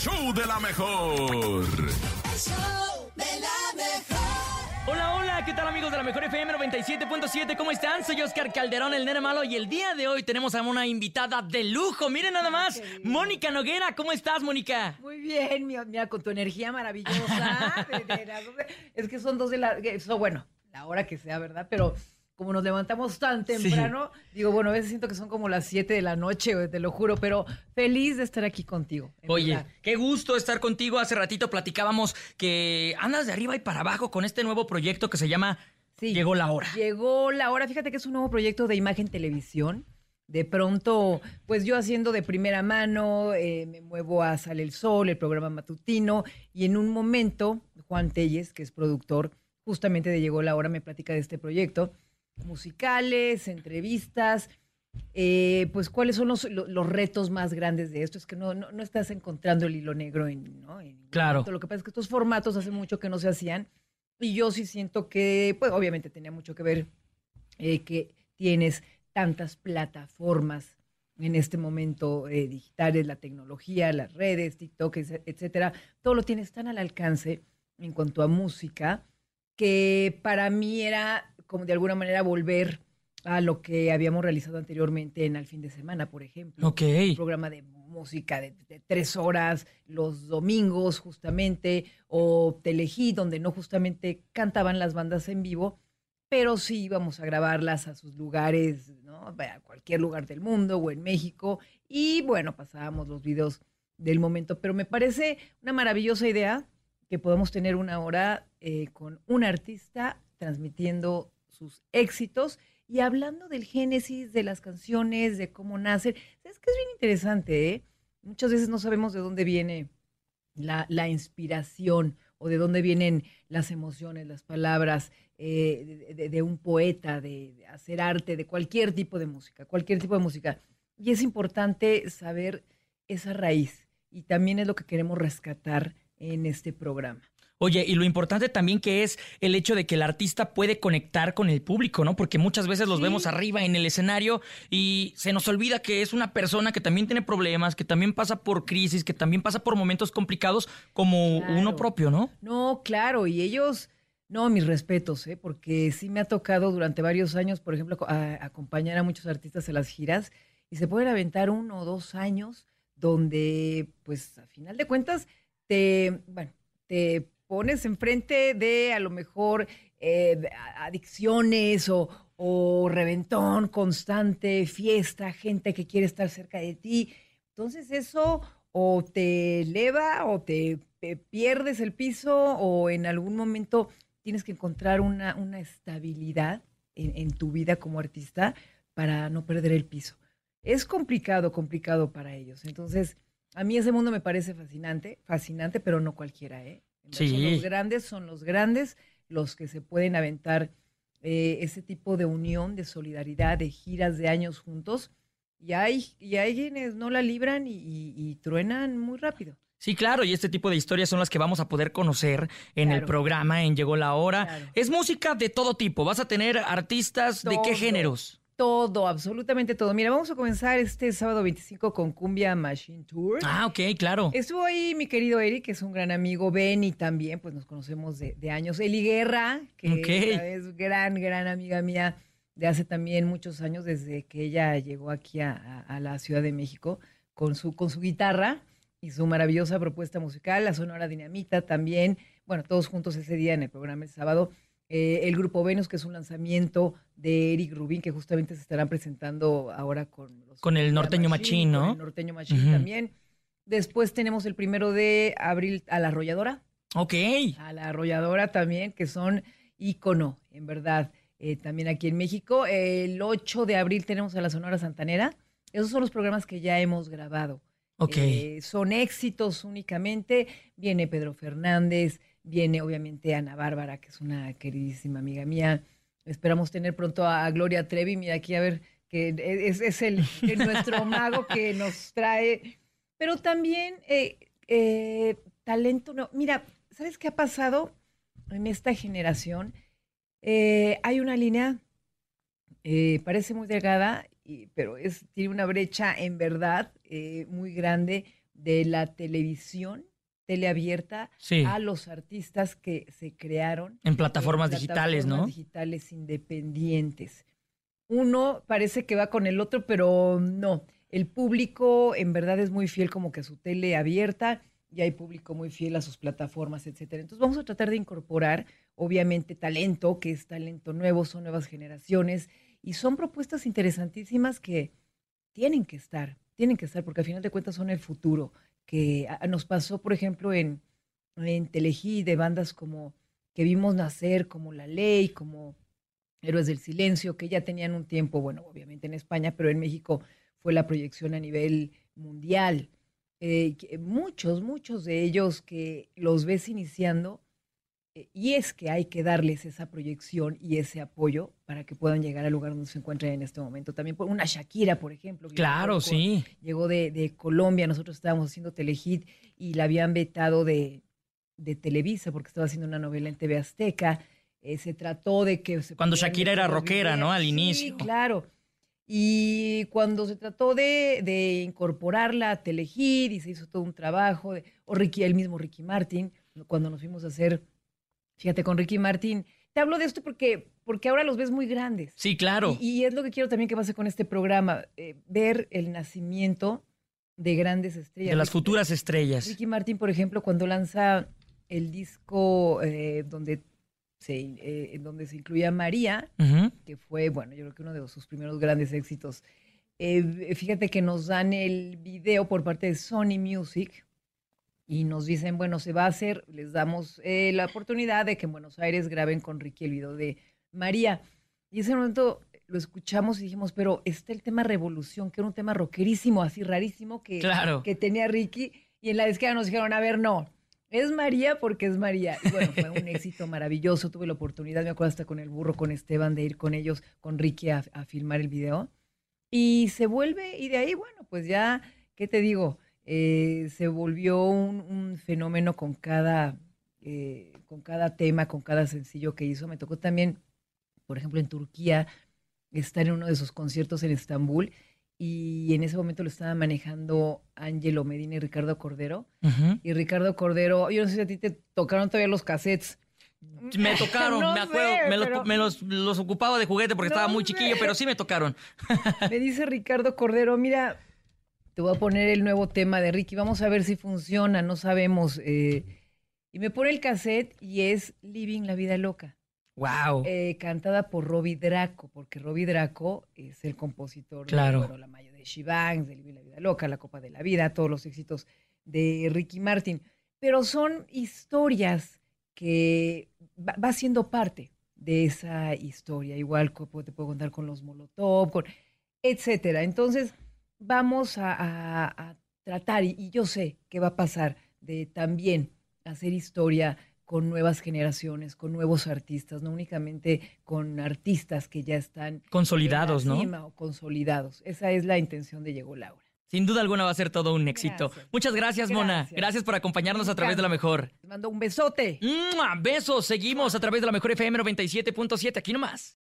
show de la mejor. El show de la mejor. Hola, hola, ¿qué tal amigos de la Mejor FM 97.7? ¿Cómo están? Soy Oscar Calderón, el nene malo, y el día de hoy tenemos a una invitada de lujo. Miren nada más, Mónica Noguera. ¿Cómo estás, Mónica? Muy bien, mira, con tu energía maravillosa. es que son dos de la. Eso, bueno, la hora que sea, ¿verdad? Pero como nos levantamos tan temprano, digo, bueno, a veces siento que son como las 7 de la noche, te lo juro, pero feliz de estar aquí contigo. Oye, verdad. qué gusto estar contigo. Hace ratito platicábamos que andas de arriba y para abajo con este nuevo proyecto que se llama Sí. Llegó la hora. Llegó la hora, fíjate que es un nuevo proyecto de imagen televisión. De pronto, pues yo haciendo de primera mano, eh, me muevo a Sale el Sol, el programa matutino, y en un momento, Juan Telles, que es productor justamente de Llegó la Hora, me platica de este proyecto. Musicales, entrevistas, eh, pues cuáles son los, lo- los retos más grandes de esto. Es que no, no, no estás encontrando el hilo negro en, ¿no? en Claro. Lo que pasa es que estos formatos hace mucho que no se hacían y yo sí siento que, pues obviamente tenía mucho que ver eh, que tienes tantas plataformas en este momento eh, digitales, la tecnología, las redes, TikTok, etcétera, todo lo tienes tan al alcance en cuanto a música que para mí era como de alguna manera volver a lo que habíamos realizado anteriormente en Al fin de semana, por ejemplo Ok. un programa de música de, de tres horas los domingos justamente, o Telehit, donde no justamente cantaban las bandas en vivo, pero sí íbamos a grabarlas a sus lugares, ¿no? A cualquier lugar del mundo o en México, y bueno, pasábamos los videos del momento, pero me parece una maravillosa idea que podamos tener una hora eh, con un artista transmitiendo sus éxitos y hablando del génesis de las canciones, de cómo nacen. Es que es bien interesante, ¿eh? Muchas veces no sabemos de dónde viene la, la inspiración o de dónde vienen las emociones, las palabras eh, de, un poeta, de, de hacer arte, de cualquier tipo de música, cualquier tipo de música. Y es importante saber esa raíz y también es lo que queremos rescatar en este programa. Oye, y lo importante también que es el hecho de que el artista puede conectar con el público, ¿no? Porque muchas veces los Sí. vemos arriba en el escenario y se nos olvida que es una persona que también tiene problemas, que también pasa por crisis, que también pasa por momentos complicados como Claro. uno propio, ¿no? No, claro, y ellos, no, mis respetos, ¿eh? porque sí me ha tocado durante varios años, por ejemplo, a- acompañar a muchos artistas en las giras y se pueden aventar uno o dos años donde, pues, a final de cuentas, te, bueno, te pones enfrente de a lo mejor eh, adicciones o, o reventón constante, fiesta, gente que quiere estar cerca de ti. Entonces eso o te eleva o te pierdes el piso o en algún momento tienes que encontrar una, una estabilidad en, en tu vida como artista para no perder el piso. Es complicado, complicado para ellos. Entonces, a mí ese mundo me parece fascinante, fascinante, pero no cualquiera, ¿eh? Son Sí. los grandes, son los grandes los que se pueden aventar eh, ese tipo de unión, de solidaridad, de giras de años juntos. Y hay, y hay quienes no la libran y, y- y truenan muy rápido. Sí, claro, y este tipo de historias son las que vamos a poder conocer en el programa en Llegó la Hora. Claro. Es música de todo tipo, vas a tener artistas de qué géneros. Todo, absolutamente todo. Mira, vamos a comenzar este sábado 25 con Cumbia Machine Tour. Ah, ok, claro. Estuvo ahí mi querido Eric, que es un gran amigo, Benny también, pues nos conocemos de, de años. Eli Guerra, que Ok. es gran, gran amiga mía de hace también muchos años, desde que ella llegó aquí a, a- a la Ciudad de México con su, con su guitarra y su maravillosa propuesta musical, la Sonora Dinamita también. Bueno, todos juntos ese día en el programa el sábado. Eh, el grupo Venus, que es un lanzamiento de Eric Rubin, que justamente se estarán presentando ahora con los Con el Norteño Machín, con ¿no? el Norteño Machín también. Después tenemos el primero de abril a la arrolladora. Ok. A la arrolladora también, que son ícono, en verdad, eh, también aquí en México. El 8 de abril tenemos a la Sonora Santanera. Esos son los programas que ya hemos grabado. Ok. Eh, son éxitos únicamente. Viene Pedro Fernández, viene obviamente Ana Bárbara, que es una queridísima amiga mía. Esperamos tener pronto a, Gloria Trevi. Mira aquí a ver, que es, es el, el nuestro mago que nos trae. Pero también eh, eh, talento. No. Mira, ¿sabes qué ha pasado en esta generación? Eh, hay una línea, parece muy delgada, y- pero es, tiene una brecha en verdad muy grande de la televisión, teleabierta, Sí. a los artistas que se crearon En plataformas digitales, ¿no? digitales independientes. Uno parece que va con el otro, pero no. El público en verdad es muy fiel como que a su tele abierta y hay público muy fiel a sus plataformas, etcétera. Entonces vamos a tratar de incorporar, obviamente, talento, que es talento nuevo, son nuevas generaciones y son propuestas interesantísimas que tienen que estar, tienen que estar, porque al final de cuentas son el futuro. Que a- nos pasó, por ejemplo, en, en Telehit, de bandas como que vimos nacer, como La Ley, como Héroes del Silencio, que ya tenían un tiempo, bueno, obviamente en España, pero en México fue la proyección a nivel mundial. Eh, muchos, muchos de ellos que los ves iniciando, y es que hay que darles esa proyección y ese apoyo para que puedan llegar al lugar donde se encuentran en este momento. También por una Shakira, por ejemplo. Claro, sí. Llegó de, de Colombia, nosotros estábamos haciendo Telehit y la habían vetado de, de Televisa porque estaba haciendo una novela en TV Azteca. Eh, se trató de que... se Cuando Shakira era rockera, ¿no? Al Sí, inicio. claro. Y cuando se trató de, de incorporarla a Telehit y se hizo todo un trabajo, de- o Ricky, el mismo Ricky Martin, cuando nos fuimos a hacer, fíjate, con Ricky Martin, te hablo de esto porque, porque ahora los ves muy grandes. Sí, claro. Y, y es lo que quiero también que pase con este programa, eh, ver el nacimiento de grandes estrellas. de las Ricky- futuras estrellas. Ricky Martin, por ejemplo, cuando lanza el disco eh, donde, se, eh, en donde se incluía María, que fue, bueno, yo creo que uno de sus primeros grandes éxitos. Eh, fíjate que nos dan el video por parte de Sony Music y nos dicen, bueno, se va a hacer, les damos eh, la oportunidad de que en Buenos Aires graben con Ricky el video de María. Y ese momento lo escuchamos y dijimos, pero está el tema Revolución, que era un tema rockerísimo, así rarísimo, que, Claro. que tenía Ricky. Y en la disquera nos dijeron, a ver, no, es María porque es María. Y bueno, fue un éxito maravilloso. Tuve la oportunidad, me acuerdo hasta con el burro, con Esteban, de ir con ellos, con Ricky a, a filmar el video. Y se vuelve, y de ahí, bueno, pues ya, ¿qué te digo? Eh, se volvió un, un fenómeno con cada, eh, con cada tema, con cada sencillo que hizo. Me tocó también, por ejemplo, en Turquía, estar en uno de sus conciertos en Estambul. Y en ese momento lo estaba manejando Ángelo Medina y Ricardo Cordero. Y Ricardo Cordero, yo no sé si a ti te tocaron todavía los cassettes. Me tocaron, No me acuerdo, sé, me, los, pero- me los- los ocupaba de juguete porque No estaba muy sé. chiquillo, pero sí me tocaron. Me dice Ricardo Cordero, mira, te voy a poner el nuevo tema de Ricky, vamos a ver si funciona, no sabemos. eh". y me pone el cassette y es Living la Vida Loca, Wow. eh, cantada por Robbie Draco, porque Robbie Draco es el compositor Claro. de bueno, La Maya de Shivang, de Living la Vida Loca, La Copa de la Vida, todos los éxitos de Ricky Martin. Pero son historias que va, va siendo parte de esa historia. Igual te puedo contar con los Molotov, con etcétera. Entonces, vamos a, a- a tratar, y, y yo sé que va a pasar, de también hacer historia con nuevas generaciones, con nuevos artistas, no únicamente con artistas que ya están Consolidados, ¿no? o consolidados. Esa es la intención de Llegó Laura. Sin duda alguna va a ser todo un éxito. Gracias. Muchas gracias, Mona. Gracias. Por acompañarnos a través de la mejor. Les mando un besote. ¡Mua! Besos, seguimos a través de la mejor FM 97.7, aquí nomás.